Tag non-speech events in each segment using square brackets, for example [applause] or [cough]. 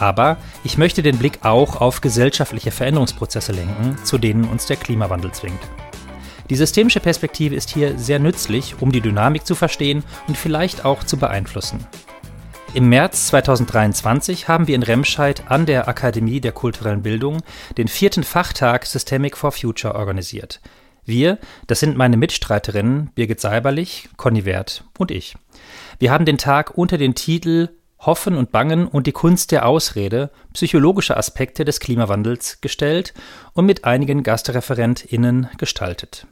Aber ich möchte den Blick auch auf gesellschaftliche Veränderungsprozesse lenken, zu denen uns der Klimawandel zwingt. Die systemische Perspektive ist hier sehr nützlich, um die Dynamik zu verstehen und vielleicht auch zu beeinflussen. Im März 2023 haben wir in Remscheid an der Akademie der kulturellen Bildung den vierten Fachtag Systemic for Future organisiert. Wir, das sind meine Mitstreiterinnen Birgit Seiberlich, Conny Wert und ich. Wir haben den Tag unter den Titel Hoffen und Bangen und die Kunst der Ausrede, psychologische Aspekte des Klimawandels gestellt und mit einigen GastreferentInnen gestaltet.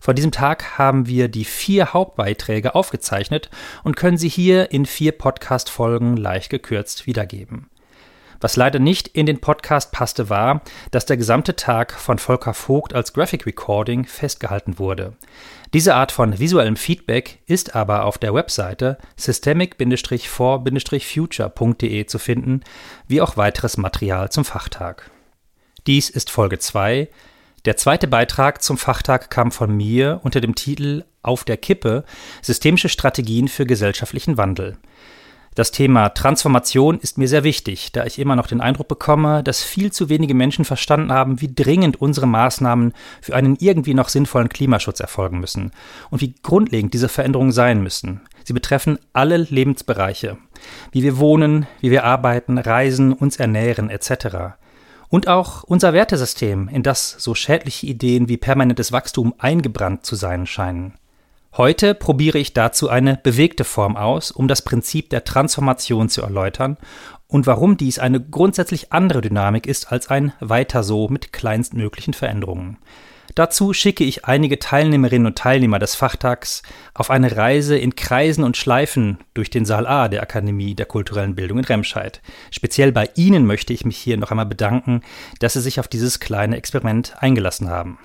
Von diesem Tag haben wir die vier Hauptbeiträge aufgezeichnet und können sie hier in vier Podcast-Folgen leicht gekürzt wiedergeben. Was leider nicht in den Podcast passte, war, dass der gesamte Tag von Volker Vogt als Graphic Recording festgehalten wurde. Diese Art von visuellem Feedback ist aber auf der Webseite systemic-for-future.de zu finden, wie auch weiteres Material zum Fachtag. Dies ist Folge 2 der zweite Beitrag zum Fachtag kam von mir unter dem Titel Auf der Kippe Systemische Strategien für gesellschaftlichen Wandel. Das Thema Transformation ist mir sehr wichtig, da ich immer noch den Eindruck bekomme, dass viel zu wenige Menschen verstanden haben, wie dringend unsere Maßnahmen für einen irgendwie noch sinnvollen Klimaschutz erfolgen müssen und wie grundlegend diese Veränderungen sein müssen. Sie betreffen alle Lebensbereiche, wie wir wohnen, wie wir arbeiten, reisen, uns ernähren etc. Und auch unser Wertesystem, in das so schädliche Ideen wie permanentes Wachstum eingebrannt zu sein scheinen. Heute probiere ich dazu eine bewegte Form aus, um das Prinzip der Transformation zu erläutern und warum dies eine grundsätzlich andere Dynamik ist als ein Weiter so mit kleinstmöglichen Veränderungen. Dazu schicke ich einige Teilnehmerinnen und Teilnehmer des Fachtags auf eine Reise in Kreisen und Schleifen durch den Saal A der Akademie der kulturellen Bildung in Remscheid. Speziell bei Ihnen möchte ich mich hier noch einmal bedanken, dass Sie sich auf dieses kleine Experiment eingelassen haben.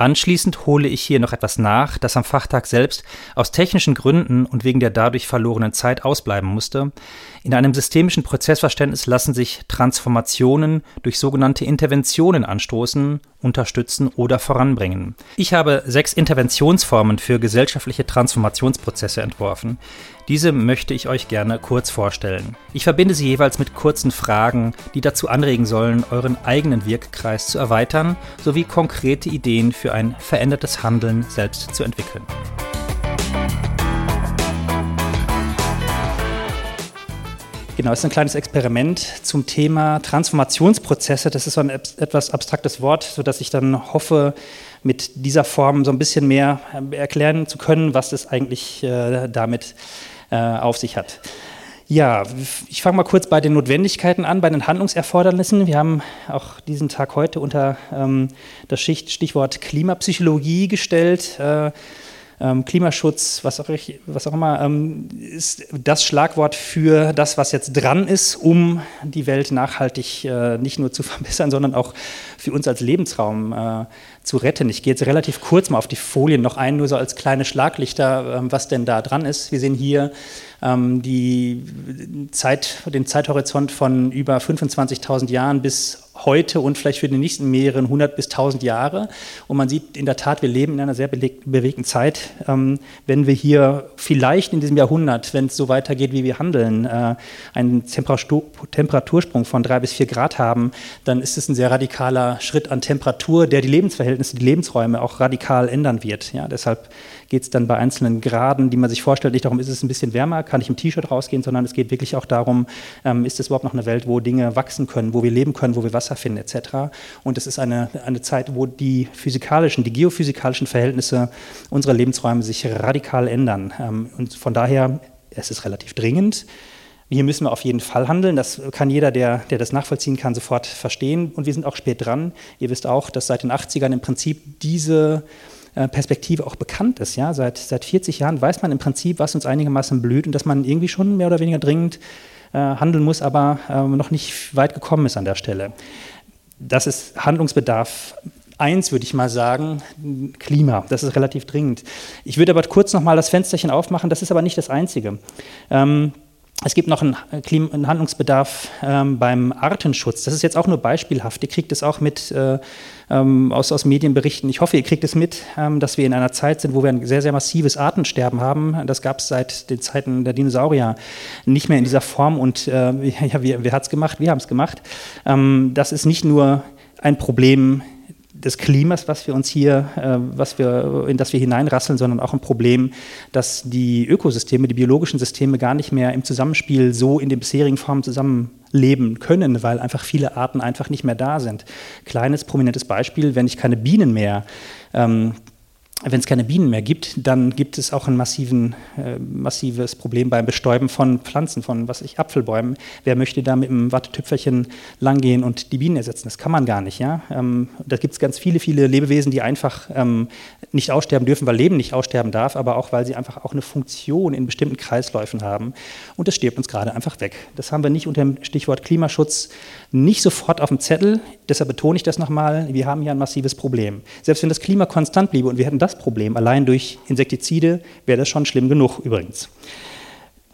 Anschließend hole ich hier noch etwas nach, das am Fachtag selbst aus technischen Gründen und wegen der dadurch verlorenen Zeit ausbleiben musste. In einem systemischen Prozessverständnis lassen sich Transformationen durch sogenannte Interventionen anstoßen, unterstützen oder voranbringen. Ich habe sechs Interventionsformen für gesellschaftliche Transformationsprozesse entworfen. Diese möchte ich euch gerne kurz vorstellen. Ich verbinde sie jeweils mit kurzen Fragen, die dazu anregen sollen, euren eigenen Wirkkreis zu erweitern, sowie konkrete Ideen für ein verändertes Handeln selbst zu entwickeln. Genau, es ist ein kleines Experiment zum Thema Transformationsprozesse. Das ist so ein etwas abstraktes Wort, sodass ich dann hoffe, mit dieser Form so ein bisschen mehr äh, erklären zu können, was es eigentlich äh, damit äh, auf sich hat. Ja, ich fange mal kurz bei den Notwendigkeiten an, bei den Handlungserfordernissen. Wir haben auch diesen Tag heute unter ähm, das Stichwort Klimapsychologie gestellt. Äh, ähm, Klimaschutz, was auch, ich, was auch immer, ähm, ist das Schlagwort für das, was jetzt dran ist, um die Welt nachhaltig äh, nicht nur zu [laughs] verbessern, sondern auch für uns als Lebensraum äh, zu retten. Ich gehe jetzt relativ kurz mal auf die Folien noch ein, nur so als kleine Schlaglichter, äh, was denn da dran ist. Wir sehen hier ähm, die Zeit, den Zeithorizont von über 25.000 Jahren bis heute und vielleicht für die nächsten mehreren hundert bis tausend Jahre. Und man sieht in der Tat, wir leben in einer sehr bewegten Zeit. Ähm, wenn wir hier vielleicht in diesem Jahrhundert, wenn es so weitergeht, wie wir handeln, äh, einen Temperatursprung von drei bis vier Grad haben, dann ist es ein sehr radikaler Schritt an Temperatur, der die Lebensverhältnisse, die Lebensräume auch radikal ändern wird. Ja, deshalb geht es dann bei einzelnen Graden, die man sich vorstellt, nicht darum, ist es ein bisschen wärmer, kann ich im T-Shirt rausgehen, sondern es geht wirklich auch darum, ähm, ist es überhaupt noch eine Welt, wo Dinge wachsen können, wo wir leben können, wo wir Wasser finden etc. Und es ist eine, eine Zeit, wo die physikalischen, die geophysikalischen Verhältnisse unserer Lebensräume sich radikal ändern. Ähm, und von daher, es ist relativ dringend. Hier müssen wir auf jeden Fall handeln. Das kann jeder, der, der das nachvollziehen kann, sofort verstehen. Und wir sind auch spät dran. Ihr wisst auch, dass seit den 80ern im Prinzip diese äh, Perspektive auch bekannt ist. Ja? Seit, seit 40 Jahren weiß man im Prinzip, was uns einigermaßen blüht und dass man irgendwie schon mehr oder weniger dringend äh, handeln muss, aber äh, noch nicht weit gekommen ist an der Stelle. das ist Handlungsbedarf eins, würde ich mal sagen, Klima. Das ist relativ dringend. Ich würde aber kurz noch mal das Fensterchen aufmachen. Das ist aber nicht das Einzige. Ähm, es gibt noch einen, einen Handlungsbedarf ähm, beim Artenschutz. Das ist jetzt auch nur beispielhaft. Ihr kriegt es auch mit äh, ähm, aus, aus Medienberichten. Ich hoffe, ihr kriegt es mit, ähm, dass wir in einer Zeit sind, wo wir ein sehr, sehr massives Artensterben haben. Das gab es seit den Zeiten der Dinosaurier nicht mehr in dieser Form. Und äh, [laughs] ja, wer, wer hat es gemacht? Wir haben es gemacht. Ähm, das ist nicht nur ein Problem des Klimas, was wir uns hier, äh, was wir, in das wir hineinrasseln, sondern auch ein Problem, dass die Ökosysteme, die biologischen Systeme gar nicht mehr im Zusammenspiel so in den bisherigen Formen zusammenleben können, weil einfach viele Arten einfach nicht mehr da sind. Kleines, prominentes Beispiel, wenn ich keine Bienen mehr ähm, wenn es keine Bienen mehr gibt, dann gibt es auch ein massiven, äh, massives Problem beim Bestäuben von Pflanzen, von was ich Apfelbäumen. Wer möchte da mit einem Wattetüpferchen langgehen und die Bienen ersetzen? Das kann man gar nicht. Ja? Ähm, da gibt es ganz viele, viele Lebewesen, die einfach ähm, nicht aussterben dürfen, weil Leben nicht aussterben darf, aber auch, weil sie einfach auch eine Funktion in bestimmten Kreisläufen haben. Und das stirbt uns gerade einfach weg. Das haben wir nicht unter dem Stichwort Klimaschutz nicht sofort auf dem Zettel. Deshalb betone ich das nochmal. Wir haben hier ein massives Problem. Selbst wenn das Klima konstant bliebe und wir hätten das Problem allein durch Insektizide, wäre das schon schlimm genug übrigens.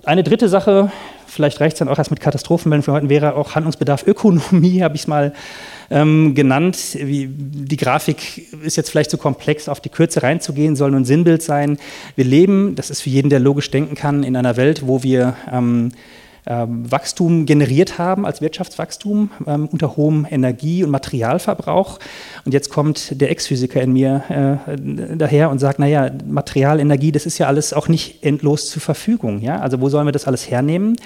Eine dritte Sache, vielleicht reicht es dann auch erst mit Katastrophenmeldungen für heute, wäre auch Handlungsbedarf Ökonomie, [laughs] habe ich es mal ähm, genannt. Wie, die Grafik ist jetzt vielleicht zu komplex, auf die Kürze reinzugehen, soll nur ein Sinnbild sein. Wir leben, das ist für jeden, der logisch denken kann, in einer Welt, wo wir ähm, Wachstum generiert haben als Wirtschaftswachstum ähm, unter hohem Energie- und Materialverbrauch. Und jetzt kommt der Ex-Physiker in mir äh, daher und sagt, naja, Material, Energie, das ist ja alles auch nicht endlos zur Verfügung. Ja? Also wo sollen wir das alles hernehmen?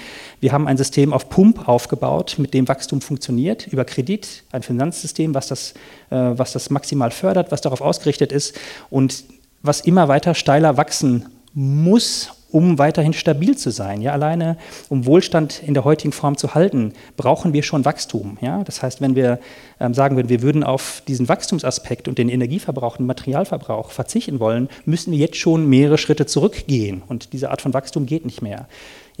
Wir haben ein System auf Pump aufgebaut, mit dem Wachstum funktioniert, über Kredit, ein Finanzsystem, was das, äh, was das maximal fördert, was darauf ausgerichtet ist und was immer weiter steiler wachsen muss um weiterhin stabil zu sein. Ja, alleine um Wohlstand in der heutigen Form zu halten, brauchen wir schon Wachstum. Ja, das heißt, wenn wir ähm, sagen würden, wir würden auf diesen Wachstumsaspekt und den Energieverbrauch und Materialverbrauch verzichten wollen, müssen wir jetzt schon mehrere Schritte zurückgehen. Und diese Art von Wachstum geht nicht mehr.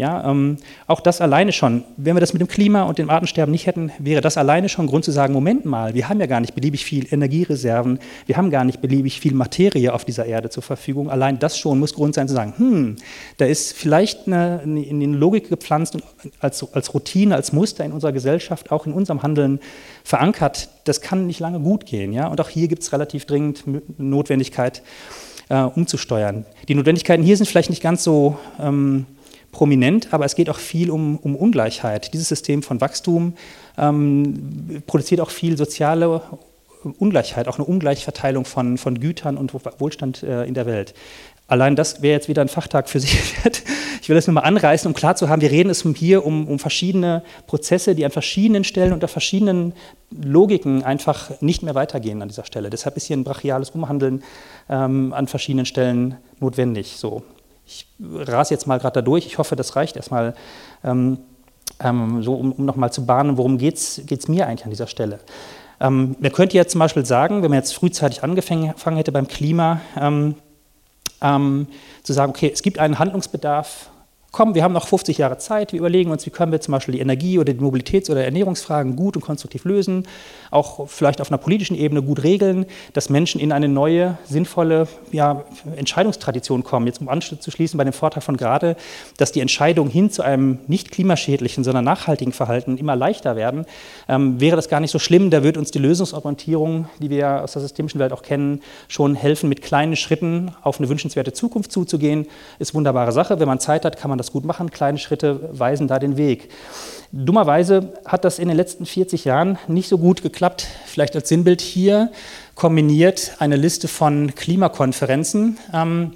Ja, ähm, auch das alleine schon, wenn wir das mit dem Klima und dem Artensterben nicht hätten, wäre das alleine schon Grund zu sagen, Moment mal, wir haben ja gar nicht beliebig viel Energiereserven, wir haben gar nicht beliebig viel Materie auf dieser Erde zur Verfügung. Allein das schon muss Grund sein zu sagen, hm, da ist vielleicht eine, in die Logik gepflanzt als, als Routine, als Muster in unserer Gesellschaft, auch in unserem Handeln verankert. Das kann nicht lange gut gehen. Ja? Und auch hier gibt es relativ dringend Notwendigkeit, äh, umzusteuern. Die Notwendigkeiten hier sind vielleicht nicht ganz so... Ähm, prominent, aber es geht auch viel um, um Ungleichheit. Dieses System von Wachstum ähm, produziert auch viel soziale Ungleichheit, auch eine Ungleichverteilung von, von Gütern und Wohlstand äh, in der Welt. Allein das wäre jetzt wieder ein Fachtag für sich. Ich will das nur mal anreißen, um klar zu haben, wir reden es hier um, um verschiedene Prozesse, die an verschiedenen Stellen unter verschiedenen Logiken einfach nicht mehr weitergehen an dieser Stelle. Deshalb ist hier ein brachiales Umhandeln ähm, an verschiedenen Stellen notwendig. So. Ich rase jetzt mal gerade da durch. Ich hoffe, das reicht erstmal, ähm, ähm, so um, um nochmal zu bahnen, worum geht es mir eigentlich an dieser Stelle. Ähm, man könnte jetzt zum Beispiel sagen, wenn man jetzt frühzeitig angefangen hätte beim Klima, ähm, ähm, zu sagen, okay, es gibt einen Handlungsbedarf komm, wir haben noch 50 Jahre Zeit, wir überlegen uns, wie können wir zum Beispiel die Energie- oder die Mobilitäts- oder Ernährungsfragen gut und konstruktiv lösen, auch vielleicht auf einer politischen Ebene gut regeln, dass Menschen in eine neue, sinnvolle ja, Entscheidungstradition kommen. Jetzt um Anschluss zu schließen bei dem Vortrag von gerade, dass die Entscheidungen hin zu einem nicht klimaschädlichen, sondern nachhaltigen Verhalten immer leichter werden, ähm, wäre das gar nicht so schlimm. Da wird uns die Lösungsorientierung, die wir aus der systemischen Welt auch kennen, schon helfen, mit kleinen Schritten auf eine wünschenswerte Zukunft zuzugehen. Ist wunderbare Sache. Wenn man Zeit hat, kann man das gut machen. Kleine Schritte weisen da den Weg. Dummerweise hat das in den letzten 40 Jahren nicht so gut geklappt. Vielleicht als Sinnbild hier kombiniert eine Liste von Klimakonferenzen. Ähm,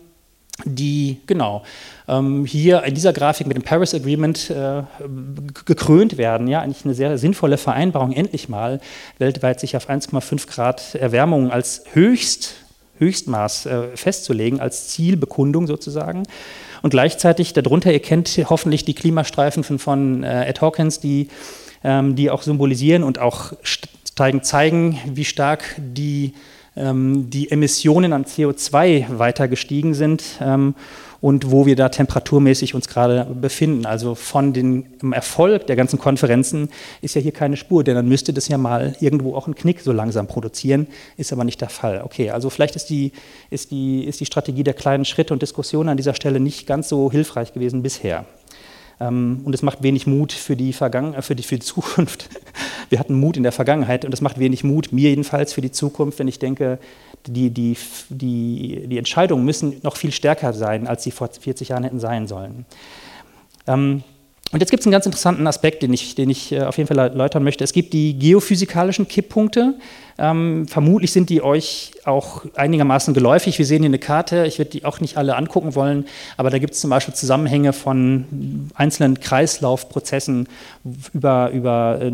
die genau ähm, hier in dieser Grafik mit dem Paris Agreement äh, gekrönt werden. Ja, eigentlich eine sehr sinnvolle Vereinbarung, endlich mal weltweit sich auf 1,5 Grad Erwärmung als höchst, Höchstmaß äh, festzulegen, als Zielbekundung sozusagen. Und gleichzeitig darunter, ihr kennt hoffentlich die Klimastreifen von, von äh, Ed Hawkins, die, ähm, die auch symbolisieren und auch zeigen, zeigen wie stark die ähm, die Emissionen an CO2 weiter gestiegen sind. Ähm, und wo wir da temperaturmäßig uns gerade befinden. Also von dem Erfolg der ganzen Konferenzen ist ja hier keine Spur, denn dann müsste das ja mal irgendwo auch einen Knick so langsam produzieren, ist aber nicht der Fall. Okay, also vielleicht ist die, ist die, ist die Strategie der kleinen Schritte und Diskussionen an dieser Stelle nicht ganz so hilfreich gewesen bisher. Ähm, und es macht wenig Mut für die, Vergangen äh, für, die, für die [laughs] Zukunft. Wir hatten Mut in der Vergangenheit und es macht wenig Mut, mir jedenfalls, für die Zukunft, wenn ich denke, die, die, die, die Entscheidungen müssen noch viel stärker sein, als sie vor 40 Jahren hätten sein sollen. Ähm, und jetzt gibt es einen ganz interessanten Aspekt, den ich, den ich äh, auf jeden Fall erläutern möchte. Es gibt die geophysikalischen Kipppunkte. Ähm, vermutlich sind die euch auch einigermaßen geläufig. Wir sehen hier eine Karte. Ich werde die auch nicht alle angucken wollen, aber da gibt es zum Beispiel Zusammenhänge von einzelnen Kreislaufprozessen über, über äh,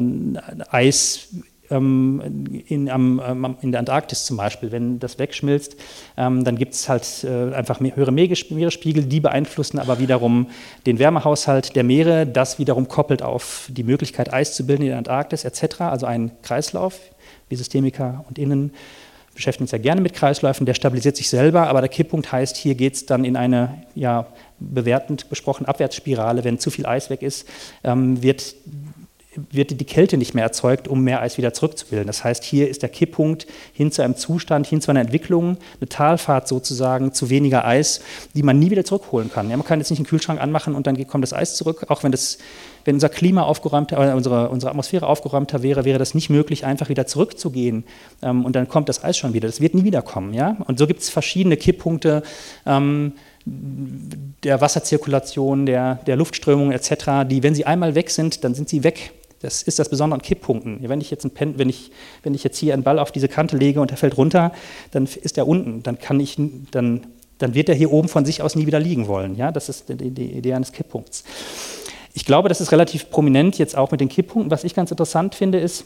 Eis ähm, in, am, ähm, in, der Antarktis zum Beispiel, wenn das wegschmilzt, ähm, dann gibt es halt äh, einfach höhere Meeresspiegel, die beeinflussen aber wiederum den Wärmehaushalt der Meere. Das wiederum koppelt auf die Möglichkeit, Eis zu bilden in der Antarktis etc., also ein Kreislauf, wie Systemiker und Innen beschäftigen uns ja gerne mit Kreisläufen, der stabilisiert sich selber, aber der Kipppunkt heißt, hier geht es dann in eine, ja, bewertend besprochen, Abwärtsspirale. Wenn zu viel Eis weg ist, ähm, wird wird die Kälte nicht mehr erzeugt, um mehr Eis wieder zurückzubilden. Das heißt, hier ist der Kipppunkt hin zu einem Zustand, hin zu einer Entwicklung, eine Talfahrt sozusagen zu weniger Eis, die man nie wieder zurückholen kann. Ja, man kann jetzt nicht einen Kühlschrank anmachen und dann kommt das Eis zurück, auch wenn, das, wenn unser Klima aufgeräumter, äh, unsere, unsere Atmosphäre aufgeräumter wäre, wäre das nicht möglich, einfach wieder zurückzugehen ähm, und dann kommt das Eis schon wieder. Das wird nie wiederkommen. Ja? Und so gibt es verschiedene Kipppunkte. Ähm, der Wasserzirkulation, der, der Luftströmung etc., die, wenn sie einmal weg sind, dann sind sie weg. Das ist das Besondere an Kipppunkten. Wenn ich, jetzt Pen, wenn, ich, wenn ich jetzt hier einen Ball auf diese Kante lege und er fällt runter, dann ist er unten. Dann, kann ich, dann, dann wird er hier oben von sich aus nie wieder liegen wollen. Ja? Das ist die, die Idee eines Kipppunkts. Ich glaube, das ist relativ prominent jetzt auch mit den Kipppunkten. Was ich ganz interessant finde, ist,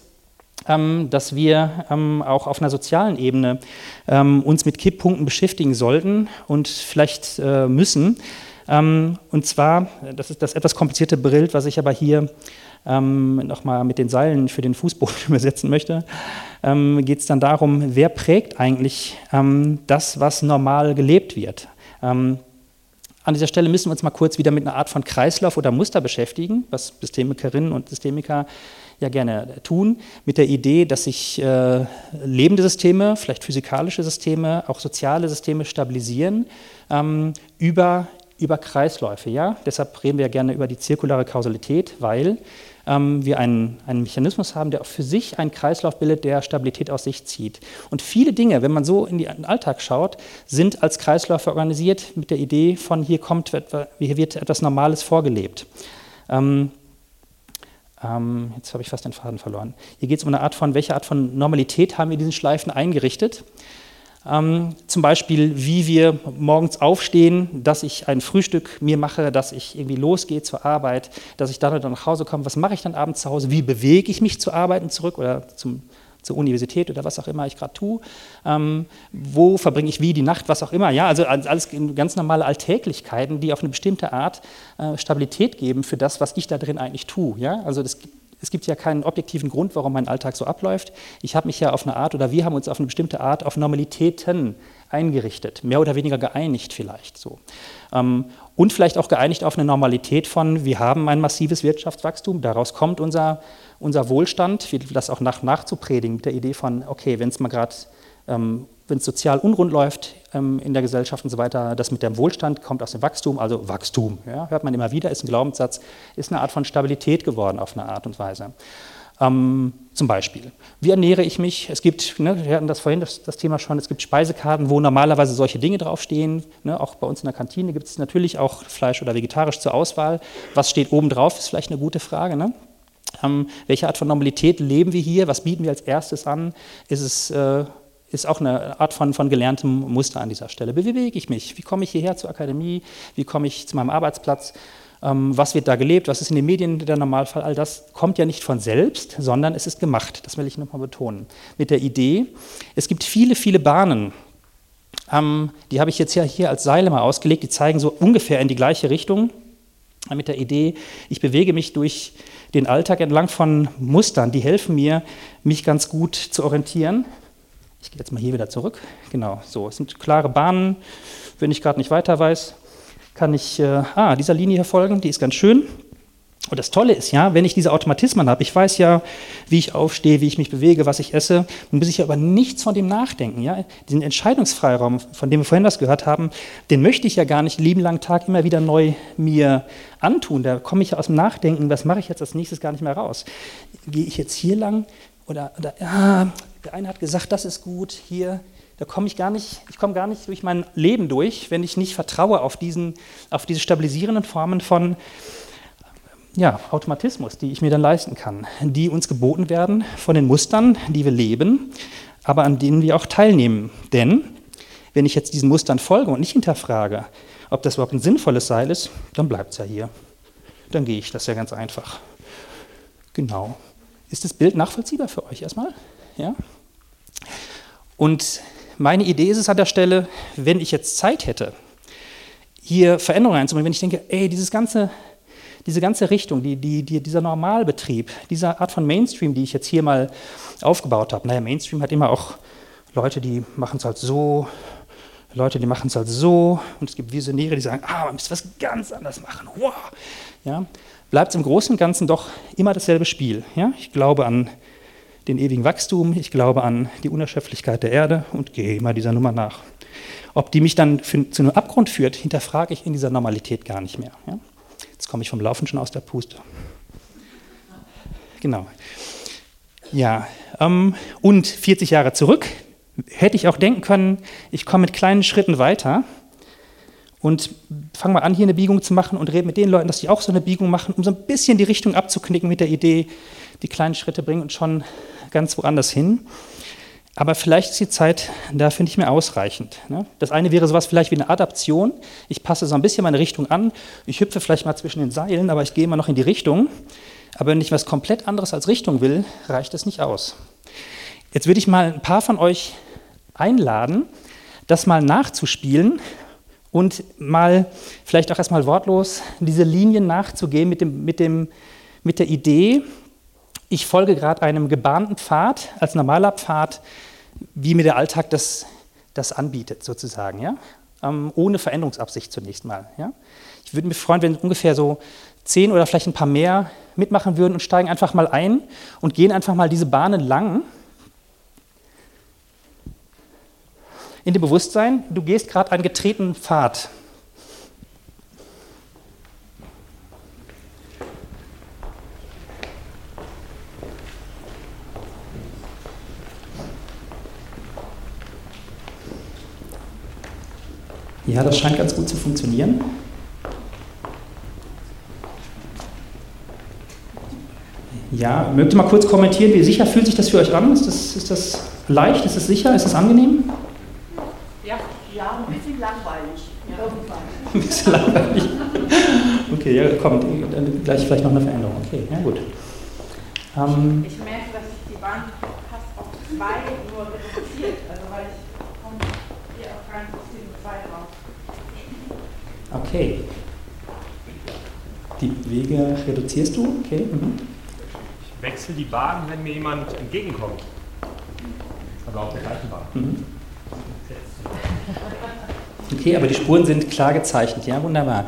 ähm, dass wir ähm, auch auf einer sozialen Ebene ähm, uns mit Kipppunkten beschäftigen sollten und vielleicht äh, müssen. Ähm, und zwar, das ist das etwas komplizierte Bild, was ich aber hier ähm, nochmal mit den Seilen für den Fußboden [laughs] übersetzen möchte, ähm, geht es dann darum, wer prägt eigentlich ähm, das, was normal gelebt wird. Ähm, an dieser Stelle müssen wir uns mal kurz wieder mit einer Art von Kreislauf oder Muster beschäftigen, was Systemikerinnen und Systemiker ja gerne tun, mit der Idee, dass sich äh, lebende Systeme, vielleicht physikalische Systeme, auch soziale Systeme stabilisieren ähm, über, über Kreisläufe. Ja? Deshalb reden wir ja gerne über die zirkulare Kausalität, weil ähm, wir einen, einen Mechanismus haben, der auch für sich einen Kreislauf bildet, der Stabilität aus sich zieht. Und viele Dinge, wenn man so in den Alltag schaut, sind als Kreisläufe organisiert mit der Idee von hier kommt, hier wird etwas Normales vorgelebt. Ähm, ähm, jetzt habe ich fast den Faden verloren. Hier geht es um eine Art von, welche Art von Normalität haben wir in diesen Schleifen eingerichtet? Ähm, zum Beispiel, wie wir morgens aufstehen, dass ich ein Frühstück mir mache, dass ich irgendwie losgehe zur Arbeit, dass ich dann, dann nach Hause komme. Was mache ich dann abends zu Hause? Wie bewege ich mich zur Arbeit und zurück oder zum, zur Universität oder was auch immer ich gerade tue? Ähm, wo verbringe ich wie die Nacht, was auch immer? Ja, also alles ganz normale Alltäglichkeiten, die auf eine bestimmte Art äh, Stabilität geben für das, was ich da drin eigentlich tue. Ja, also das es gibt ja keinen objektiven Grund, warum mein Alltag so abläuft. Ich habe mich ja auf eine Art oder wir haben uns auf eine bestimmte Art auf Normalitäten eingerichtet, mehr oder weniger geeinigt vielleicht so. Ähm, und vielleicht auch geeinigt auf eine Normalität von, wir haben ein massives Wirtschaftswachstum, daraus kommt unser, unser Wohlstand, das auch nach, nachzupredigen mit der Idee von, okay, wenn es mal gerade ähm, wenn es sozial unrund läuft ähm, in der Gesellschaft und so weiter, das mit dem Wohlstand kommt aus dem Wachstum, also Wachstum, ja, hört man immer wieder, ist ein Glaubenssatz, ist eine Art von Stabilität geworden auf eine Art und Weise. Ähm, zum Beispiel, wie ernähre ich mich? Es gibt, ne, wir hatten das vorhin das, das, Thema schon, es gibt Speisekarten, wo normalerweise solche Dinge draufstehen. Ne, auch bei uns in der Kantine gibt es natürlich auch Fleisch oder vegetarisch zur Auswahl. Was steht oben drauf, ist vielleicht eine gute Frage. Ne? Ähm, welche Art von Normalität leben wir hier? Was bieten wir als erstes an? Ist es äh, ist auch eine Art von, von gelerntem Muster an dieser Stelle. Wie bewege ich mich? Wie komme ich hierher zur Akademie? Wie komme ich zu meinem Arbeitsplatz? Ähm, was wird da gelebt? Was ist in den Medien der Normalfall? All das kommt ja nicht von selbst, sondern es ist gemacht. Das will ich nochmal betonen. Mit der Idee, es gibt viele, viele Bahnen. Ähm, die habe ich jetzt ja hier als Seile mal ausgelegt. Die zeigen so ungefähr in die gleiche Richtung. Mit der Idee, ich bewege mich durch den Alltag entlang von Mustern, die helfen mir, mich ganz gut zu orientieren. Ich gehe jetzt mal hier wieder zurück. Genau, so. Es sind klare Bahnen. Wenn ich gerade nicht weiter weiß, kann ich äh, ah, dieser Linie hier folgen. Die ist ganz schön. Und das Tolle ist ja, wenn ich diese Automatismen habe, ich weiß ja, wie ich aufstehe, wie ich mich bewege, was ich esse, dann muss ich ja aber nichts von dem nachdenken. Ja? Diesen Entscheidungsfreiraum, von dem wir vorhin das gehört haben, den möchte ich ja gar nicht lieben langen Tag immer wieder neu mir antun. Da komme ich ja aus dem Nachdenken, was mache ich jetzt als nächstes gar nicht mehr raus. Gehe ich jetzt hier lang oder, oder ah, der eine hat gesagt, das ist gut, hier, da komme ich gar nicht, ich komme gar nicht durch mein Leben durch, wenn ich nicht vertraue auf, diesen, auf diese stabilisierenden Formen von ja, Automatismus, die ich mir dann leisten kann, die uns geboten werden von den Mustern, die wir leben, aber an denen wir auch teilnehmen. Denn wenn ich jetzt diesen Mustern folge und nicht hinterfrage, ob das überhaupt ein sinnvolles Seil ist, dann bleibt es ja hier. Dann gehe ich, das ja ganz einfach. Genau. Ist das Bild nachvollziehbar für euch erstmal? Ja? Und meine Idee ist es an der Stelle, wenn ich jetzt Zeit hätte, hier Veränderungen einzubringen, wenn ich denke, ey, dieses ganze diese ganze Richtung, die, die, die, dieser Normalbetrieb, diese Art von Mainstream, die ich jetzt hier mal aufgebaut habe. Naja, Mainstream hat immer auch Leute, die machen es halt so, Leute, die machen es halt so, und es gibt Visionäre, die sagen, ah, man müsste was ganz anders machen. Wow. Ja, bleibt es im Großen und Ganzen doch immer dasselbe Spiel. Ja? Ich glaube an den ewigen Wachstum, ich glaube an die Unerschöpflichkeit der Erde und gehe immer dieser Nummer nach. Ob die mich dann für, zu einem Abgrund führt, hinterfrage ich in dieser Normalität gar nicht mehr. Ja? Jetzt komme ich vom Laufen schon aus der Puste. Genau. Ja, ähm, und 40 Jahre zurück hätte ich auch denken können, ich komme mit kleinen Schritten weiter und fange mal an, hier eine Biegung zu machen und rede mit den Leuten, dass die auch so eine Biegung machen, um so ein bisschen die Richtung abzuknicken mit der Idee, die kleinen Schritte bringen uns schon ganz woanders hin. Aber vielleicht ist die Zeit dafür nicht mehr ausreichend. Ne? Das eine wäre sowas vielleicht wie eine Adaption. Ich passe so ein bisschen meine Richtung an. Ich hüpfe vielleicht mal zwischen den Seilen, aber ich gehe immer noch in die Richtung. Aber wenn ich was komplett anderes als Richtung will, reicht das nicht aus. Jetzt würde ich mal ein paar von euch einladen, das mal nachzuspielen und mal vielleicht auch erstmal wortlos diese Linien nachzugehen mit, dem, mit, dem, mit der Idee, ich folge gerade einem gebahnten Pfad als normaler Pfad, wie mir der Alltag das, das anbietet, sozusagen, ja? Ähm, ohne Veränderungsabsicht zunächst mal. Ja? Ich würde mich freuen, wenn ungefähr so zehn oder vielleicht ein paar mehr mitmachen würden und steigen einfach mal ein und gehen einfach mal diese Bahnen lang. In dem Bewusstsein, du gehst gerade einen getretenen Pfad. Ja, das scheint ganz gut zu funktionieren. Ja, mögt ihr mal kurz kommentieren, wie sicher fühlt sich das für euch an? Ist das, ist das leicht? Ist es sicher? Ist es angenehm? Ja, ja, ein bisschen langweilig. Ja. [laughs] Ein bisschen langweilig. Okay, ja, kommt, dann gleich vielleicht noch eine Veränderung. Okay, ja gut. Ähm, ich merke, dass sich die Bahn fast auf zwei nur reduziert, also weil ich komme hier auf keinen System zwei raus. Okay. Die Wege reduzierst du? Okay. Mhm. Ich wechsle die Bahn, wenn mir jemand entgegenkommt. Also auf der gleichen Bahn. Mhm. Okay, aber die Spuren sind klar gezeichnet. Ja, wunderbar.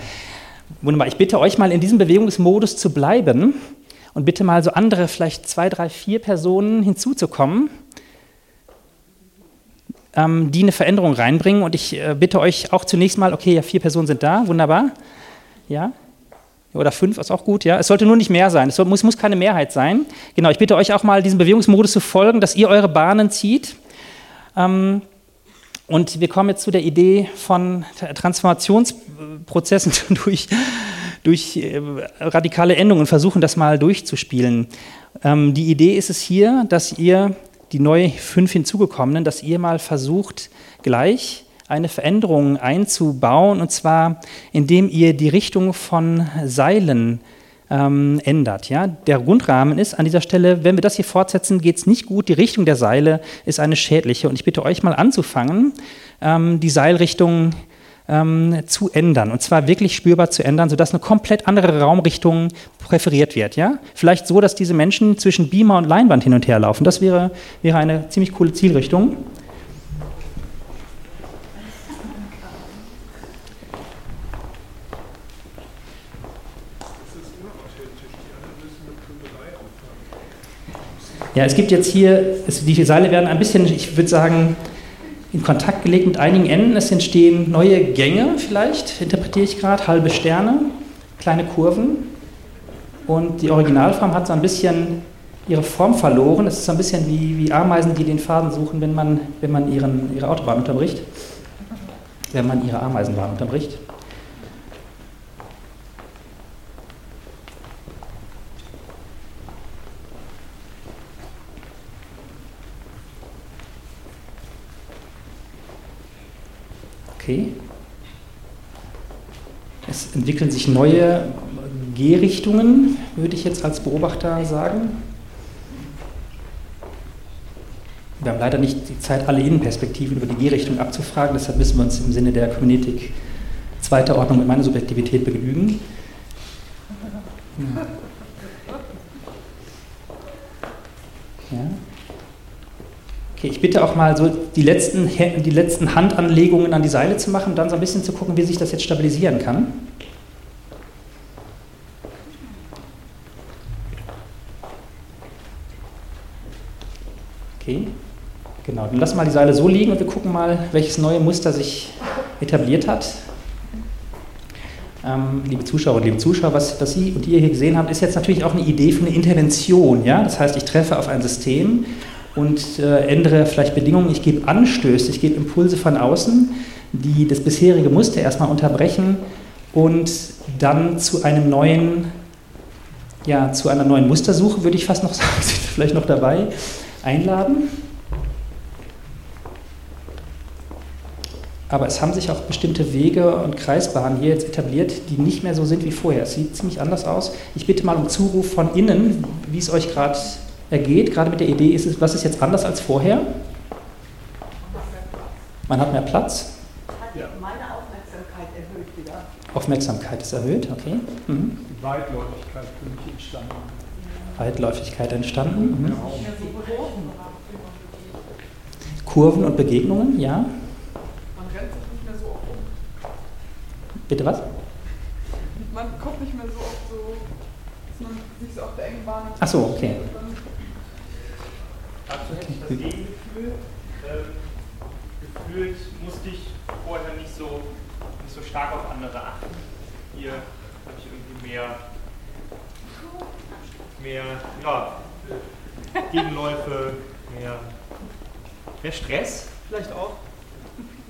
Wunderbar. Ich bitte euch mal in diesem Bewegungsmodus zu bleiben und bitte mal so andere, vielleicht zwei, drei, vier Personen hinzuzukommen ähm, die eine Veränderung reinbringen. Und ich äh, bitte euch auch zunächst mal, okay, ja, vier Personen sind da, wunderbar. Ja, oder fünf ist auch gut, ja. Es sollte nur nicht mehr sein. Es muss, muss keine Mehrheit sein. Genau, ich bitte euch auch mal diesem Bewegungsmodus zu folgen, dass ihr eure Bahnen zieht. Ähm, und wir kommen jetzt zu der Idee von Transformationsprozessen [laughs] durch, durch äh, radikale Endungen und versuchen das mal durchzuspielen. Ähm, die Idee ist es hier, dass ihr die neu fünf hinzugekommenen, dass ihr mal versucht, gleich eine Veränderung einzubauen, und zwar indem ihr die Richtung von Seilen ähm, ändert. Ja? Der Grundrahmen ist an dieser Stelle, wenn wir das hier fortsetzen, geht es nicht gut. Die Richtung der Seile ist eine schädliche. Und ich bitte euch mal anzufangen, ähm, die Seilrichtung ähm, zu ändern. Und zwar wirklich spürbar zu ändern, sodass eine komplett andere Raumrichtung präferiert wird. Ja? Vielleicht so, dass diese Menschen zwischen Beamer und Leinwand hin und her laufen. Das wäre, wäre eine ziemlich coole Zielrichtung. Ja, es gibt jetzt hier, es, die Seile werden ein bisschen, ich würde sagen, in Kontakt gelegt mit einigen Enden. Es entstehen neue Gänge vielleicht, interpretiere ich gerade, halbe Sterne, kleine Kurven. Und die Originalform hat so ein bisschen ihre Form verloren. Es ist so ein bisschen wie, wie Ameisen, die den Faden suchen, wenn man, wenn man ihren, ihre Autobahn unterbricht. Wenn man ihre Ameisenbahn unterbricht. Okay. Es entwickeln sich neue Gehrichtungen, würde ich jetzt als Beobachter sagen. Wir haben leider nicht die Zeit, alle Innenperspektiven über die Gehrichtung abzufragen, deshalb müssen wir uns im Sinne der Kybernetik zweiter Ordnung mit meiner Subjektivität begnügen. Ja. Okay, ich bitte auch mal so die letzten, die letzten Handanlegungen an die Seile zu machen, dann so ein bisschen zu gucken, wie sich das jetzt stabilisieren kann. Okay, genau. Dann lassen wir mal die Seile so liegen und wir gucken mal, welches neue Muster sich etabliert hat. Ähm, liebe Zuschauer und liebe Zuschauer, was, was Sie und ihr hier gesehen habt, ist jetzt natürlich auch eine Idee für eine Intervention. Ja? Das heißt, ich treffe auf ein System und äh, ändere vielleicht Bedingungen. Ich gebe Anstöße, ich gebe Impulse von außen, die das bisherige Muster erstmal unterbrechen und dann zu einem neuen, ja, zu einer neuen Mustersuche, würde ich fast noch [laughs] sagen, sind vielleicht noch dabei, einladen. Aber es haben sich auch bestimmte Wege und Kreisbahnen hier jetzt etabliert, die nicht mehr so sind wie vorher. Es sieht ziemlich anders aus. Ich bitte mal um Zuruf von innen, wie es euch gerade ergeht, gerade mit der Idee, ist es, was ist jetzt anders als vorher? Man hat mehr Platz. Hat meine Aufmerksamkeit erhöht wieder. Aufmerksamkeit ist erhöht, okay. Mhm. Die Weitläufigkeit für mich entstanden. Weitläufigkeit entstanden. Mhm. Kurven und Begegnungen, ja. Man rennt sich nicht mehr so oft um. Bitte was? Man kommt nicht mehr so oft so, dass man sich so auf der engen Bahn. Ach so, okay. Dazu hätte ich das Gegengefühl. Ähm, gefühlt musste ich vorher nicht so, nicht so stark auf andere achten. Hier habe ich irgendwie mehr, mehr ja, Gegenläufe, mehr, mehr Stress vielleicht auch.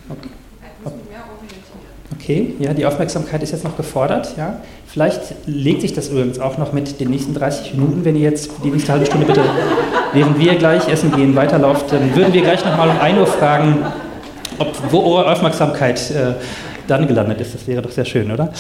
Ich muss mich mehr orientieren. Okay, ja, die Aufmerksamkeit ist jetzt noch gefordert. Ja. Vielleicht legt sich das übrigens auch noch mit den nächsten 30 Minuten, wenn ihr jetzt die nächste halbe Stunde bitte, [laughs] während wir gleich essen gehen, weiterlauft, dann würden wir gleich nochmal um 1 Uhr fragen, ob, wo eure Aufmerksamkeit äh, dann gelandet ist. Das wäre doch sehr schön, oder?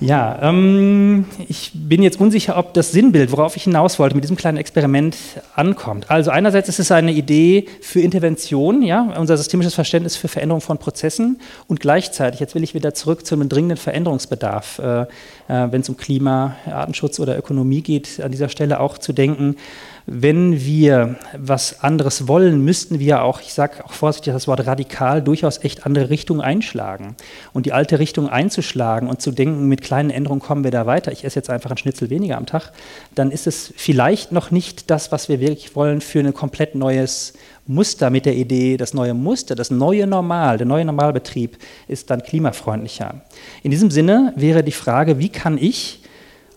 Ja, ähm, ich bin jetzt unsicher, ob das Sinnbild, worauf ich hinaus wollte, mit diesem kleinen Experiment ankommt. Also einerseits ist es eine Idee für Intervention, ja, unser systemisches Verständnis für Veränderung von Prozessen und gleichzeitig, jetzt will ich wieder zurück zu einem dringenden Veränderungsbedarf, äh, äh, wenn es um Klima, Artenschutz oder Ökonomie geht, an dieser Stelle auch zu denken, wenn wir was anderes wollen, müssten wir auch, ich sage auch vorsichtig das Wort radikal, durchaus echt andere Richtungen einschlagen. Und die alte Richtung einzuschlagen und zu denken, mit kleinen Änderungen kommen wir da weiter, ich esse jetzt einfach einen Schnitzel weniger am Tag, dann ist es vielleicht noch nicht das, was wir wirklich wollen für ein komplett neues Muster mit der Idee, das neue Muster, das neue Normal, der neue Normalbetrieb ist dann klimafreundlicher. In diesem Sinne wäre die Frage, wie kann ich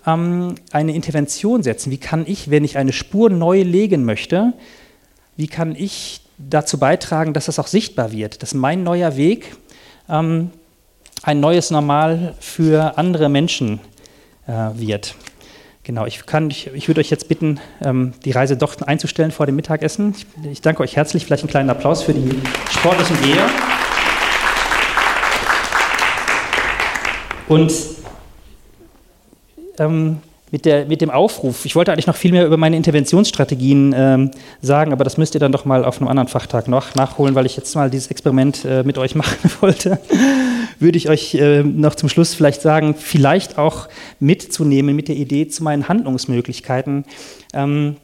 ähm, eine Intervention setzen? Wie kann ich, wenn ich eine Spur neu legen möchte, wie kann ich dazu beitragen, dass das auch sichtbar wird, dass mein neuer Weg ähm, ein neues Normal für andere Menschen äh, wird? Genau, ich, kann, ich, ich würde euch jetzt bitten, ähm, die Reise doch einzustellen vor dem Mittagessen. Ich, ich danke euch herzlich. Vielleicht einen kleinen Applaus für die sportlichen Geher. Und ähm, mit, der, mit dem Aufruf. Ich wollte eigentlich noch viel mehr über meine Interventionsstrategien ähm, sagen, aber das müsst ihr dann doch mal auf einem anderen Fachtag noch nachholen, weil ich jetzt mal dieses Experiment äh, mit euch [laughs] machen wollte. Würde ich euch äh, noch zum Schluss vielleicht sagen, vielleicht auch mitzunehmen mit der Idee zu meinen Handlungsmöglichkeiten. Ähm,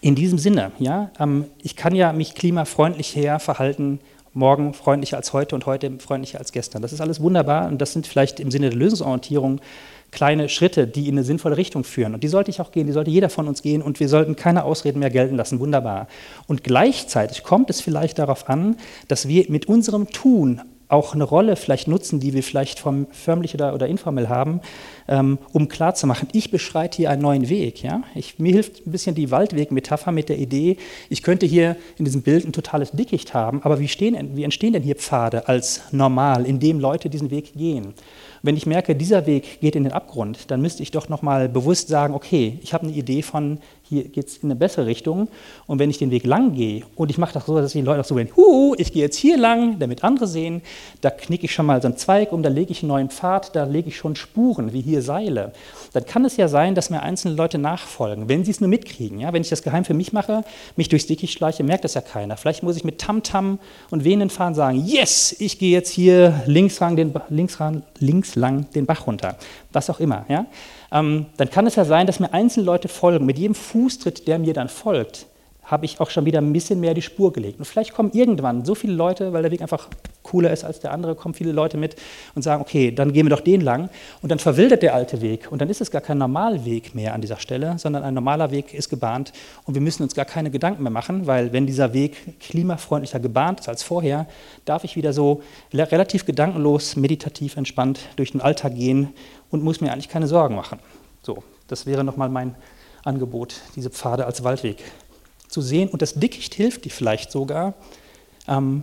in diesem Sinne, ja, ähm, ich kann ja mich klimafreundlich her verhalten, morgen freundlicher als heute und heute freundlicher als gestern. Das ist alles wunderbar und das sind vielleicht im Sinne der Lösungsorientierung kleine Schritte, die in eine sinnvolle Richtung führen. Und die sollte ich auch gehen, die sollte jeder von uns gehen und wir sollten keine Ausreden mehr gelten lassen. Wunderbar. Und gleichzeitig kommt es vielleicht darauf an, dass wir mit unserem Tun auch eine Rolle vielleicht nutzen, die wir vielleicht vom, förmlich oder, oder informell haben, ähm, um klarzumachen, ich beschreite hier einen neuen Weg. Ja? Ich, mir hilft ein bisschen die Waldweg-Metapher mit der Idee, ich könnte hier in diesem Bild ein totales Dickicht haben, aber wie, stehen, wie entstehen denn hier Pfade als normal, in dem Leute diesen Weg gehen? Wenn ich merke, dieser Weg geht in den Abgrund, dann müsste ich doch nochmal bewusst sagen, okay, ich habe eine Idee von, hier geht es in eine bessere Richtung. Und wenn ich den Weg lang gehe und ich mache das so, dass die Leute auch so gehen, huhu, ich gehe jetzt hier lang, damit andere sehen, da knicke ich schon mal so einen Zweig um, da lege ich einen neuen Pfad, da lege ich schon Spuren, wie hier Seile. Dann kann es ja sein, dass mir einzelne Leute nachfolgen, wenn sie es nur mitkriegen. Ja? Wenn ich das geheim für mich mache, mich durchs Dickicht schleiche, merkt das ja keiner. Vielleicht muss ich mit Tamtam -Tam und wehenden Fahren sagen, yes, ich gehe jetzt hier links, lang den, links, links lang den Bach runter. Was auch immer. Ja? Ähm, dann kann es ja sein, dass mir einzelne Leute folgen. Mit jedem Fußtritt, der mir dann folgt, habe ich auch schon wieder ein bisschen mehr die Spur gelegt. Und vielleicht kommen irgendwann so viele Leute, weil der Weg einfach cooler ist als der andere, kommen viele Leute mit und sagen, okay, dann gehen wir doch den lang. Und dann verwildert der alte Weg. Und dann ist es gar kein Normalweg mehr an dieser Stelle, sondern ein normaler Weg ist gebahnt. Und wir müssen uns gar keine Gedanken mehr machen, weil wenn dieser Weg klimafreundlicher gebahnt ist als vorher, darf ich wieder so relativ gedankenlos, meditativ, entspannt durch den Alltag gehen und muss mir eigentlich keine Sorgen machen. So, das wäre nochmal mein Angebot, diese Pfade als Waldweg zu sehen. Und das Dickicht hilft dir vielleicht sogar, ähm,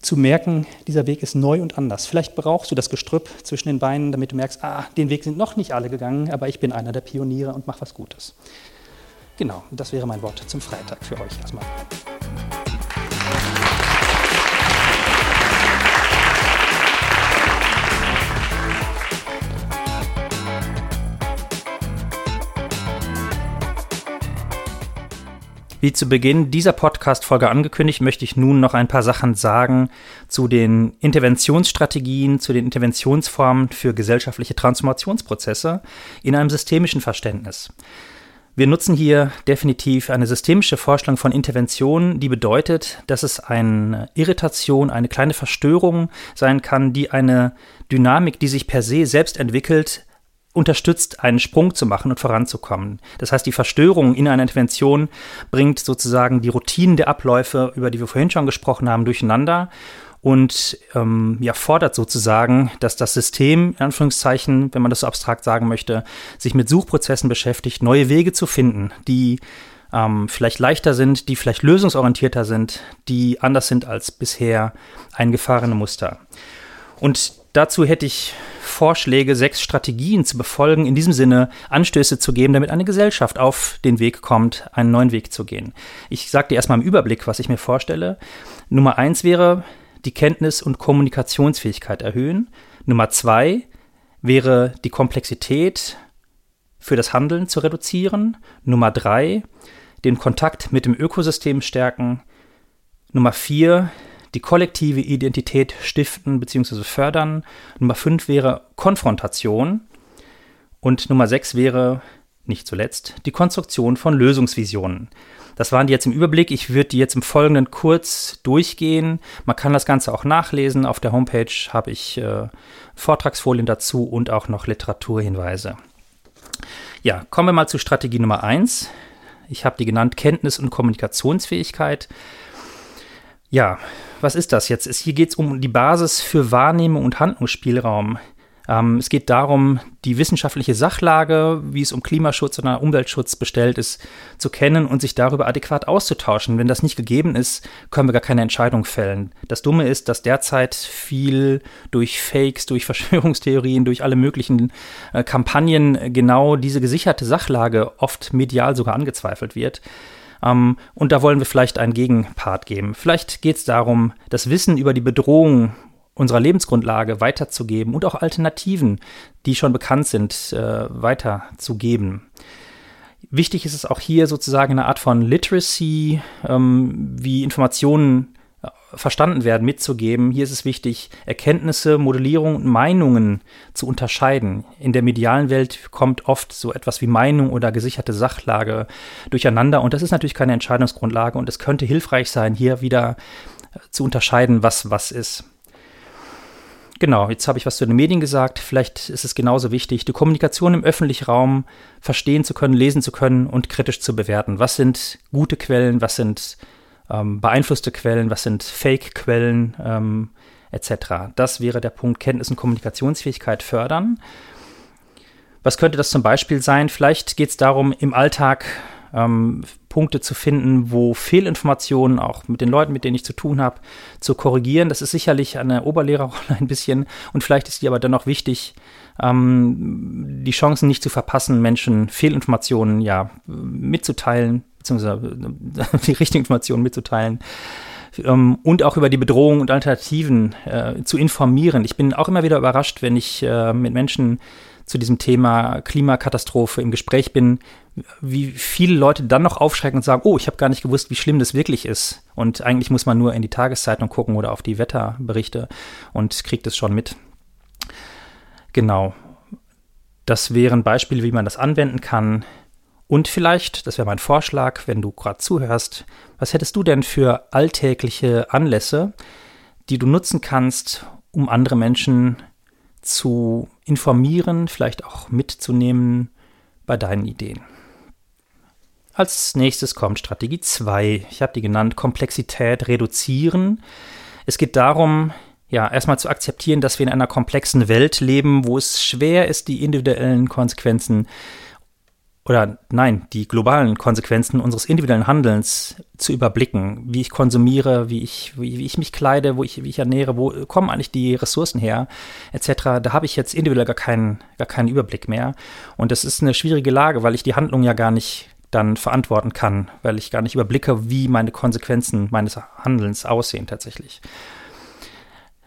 zu merken, dieser Weg ist neu und anders. Vielleicht brauchst du das Gestrüpp zwischen den Beinen, damit du merkst, ah, den Weg sind noch nicht alle gegangen, aber ich bin einer der Pioniere und mache was Gutes. Genau, das wäre mein Wort zum Freitag für euch erstmal. Wie zu Beginn dieser Podcast-Folge angekündigt, möchte ich nun noch ein paar Sachen sagen zu den Interventionsstrategien, zu den Interventionsformen für gesellschaftliche Transformationsprozesse in einem systemischen Verständnis. Wir nutzen hier definitiv eine systemische Vorstellung von Intervention, die bedeutet, dass es eine Irritation, eine kleine Verstörung sein kann, die eine Dynamik, die sich per se selbst entwickelt, unterstützt, einen Sprung zu machen und voranzukommen. Das heißt, die Verstörung in einer Intervention bringt sozusagen die Routinen der Abläufe, über die wir vorhin schon gesprochen haben, durcheinander und ähm, ja, fordert sozusagen, dass das System, in Anführungszeichen, wenn man das so abstrakt sagen möchte, sich mit Suchprozessen beschäftigt, neue Wege zu finden, die ähm, vielleicht leichter sind, die vielleicht lösungsorientierter sind, die anders sind als bisher eingefahrene Muster. Und dazu hätte ich Vorschläge, sechs Strategien zu befolgen, in diesem Sinne Anstöße zu geben, damit eine Gesellschaft auf den Weg kommt, einen neuen Weg zu gehen. Ich sage dir erstmal im Überblick, was ich mir vorstelle. Nummer eins wäre die Kenntnis- und Kommunikationsfähigkeit erhöhen. Nummer zwei wäre die Komplexität für das Handeln zu reduzieren. Nummer drei, den Kontakt mit dem Ökosystem stärken. Nummer vier, die kollektive Identität stiften bzw. fördern. Nummer 5 wäre Konfrontation. Und Nummer 6 wäre, nicht zuletzt, die Konstruktion von Lösungsvisionen. Das waren die jetzt im Überblick. Ich würde die jetzt im Folgenden kurz durchgehen. Man kann das Ganze auch nachlesen. Auf der Homepage habe ich äh, Vortragsfolien dazu und auch noch Literaturhinweise. Ja, kommen wir mal zu Strategie Nummer 1. Ich habe die genannt Kenntnis- und Kommunikationsfähigkeit. Ja, was ist das jetzt? hier geht es um die Basis für Wahrnehmung und Handlungsspielraum. Ähm, es geht darum, die wissenschaftliche Sachlage, wie es um Klimaschutz oder Umweltschutz bestellt ist, zu kennen und sich darüber adäquat auszutauschen. Wenn das nicht gegeben ist, können wir gar keine Entscheidung fällen. Das Dumme ist, dass derzeit viel durch Fakes, durch [laughs] Verschwörungstheorien, durch alle möglichen äh, Kampagnen genau diese gesicherte Sachlage oft medial sogar angezweifelt wird. Ähm, und da wollen wir vielleicht einen Gegenpart geben. Vielleicht geht es darum, das Wissen über die Bedrohung unserer Lebensgrundlage weiterzugeben und auch Alternativen, die schon bekannt sind, äh, weiterzugeben. Wichtig ist es auch hier sozusagen eine Art von Literacy, ähm, wie Informationen verstanden werden, mitzugeben. Hier ist es wichtig, Erkenntnisse, Modellierung und Meinungen zu unterscheiden. In der medialen Welt kommt oft so etwas wie Meinung oder gesicherte Sachlage durcheinander und das ist natürlich keine Entscheidungsgrundlage und es könnte hilfreich sein, hier wieder zu unterscheiden, was was ist. Genau, jetzt habe ich was zu den Medien gesagt. Vielleicht ist es genauso wichtig, die Kommunikation im öffentlichen Raum verstehen zu können, lesen zu können und kritisch zu bewerten. Was sind gute Quellen, was sind ähm, beeinflusste Quellen, was sind Fake-Quellen ähm, etc. Das wäre der Punkt Kenntnis und Kommunikationsfähigkeit fördern. Was könnte das zum Beispiel sein? Vielleicht geht es darum, im Alltag ähm, Punkte zu finden, wo Fehlinformationen auch mit den Leuten, mit denen ich zu tun habe, zu korrigieren. Das ist sicherlich eine Oberlehrerrolle [laughs] ein bisschen und vielleicht ist die aber dennoch wichtig, ähm, die Chancen nicht zu verpassen, Menschen Fehlinformationen ja mitzuteilen, beziehungsweise äh, [laughs] die richtigen Informationen mitzuteilen ähm, und auch über die Bedrohungen und Alternativen äh, zu informieren. Ich bin auch immer wieder überrascht, wenn ich äh, mit Menschen zu diesem Thema Klimakatastrophe im Gespräch bin, wie viele Leute dann noch aufschrecken und sagen, oh, ich habe gar nicht gewusst, wie schlimm das wirklich ist. Und eigentlich muss man nur in die Tageszeitung gucken oder auf die Wetterberichte und kriegt es schon mit. Genau. Das wären Beispiele, wie man das anwenden kann. Und vielleicht, das wäre mein Vorschlag, wenn du gerade zuhörst, was hättest du denn für alltägliche Anlässe, die du nutzen kannst, um andere Menschen zu informieren, vielleicht auch mitzunehmen bei deinen Ideen. Als nächstes kommt Strategie 2. Ich habe die genannt Komplexität reduzieren. Es geht darum, ja, erstmal zu akzeptieren, dass wir in einer komplexen Welt leben, wo es schwer ist, die individuellen Konsequenzen oder nein, die globalen Konsequenzen unseres individuellen Handelns zu überblicken, wie ich konsumiere, wie ich, wie, wie ich mich kleide, wo ich, wie ich ernähre, wo kommen eigentlich die Ressourcen her, etc. Da habe ich jetzt individuell gar keinen, gar keinen Überblick mehr. Und das ist eine schwierige Lage, weil ich die Handlung ja gar nicht dann verantworten kann, weil ich gar nicht überblicke, wie meine Konsequenzen meines Handelns aussehen tatsächlich.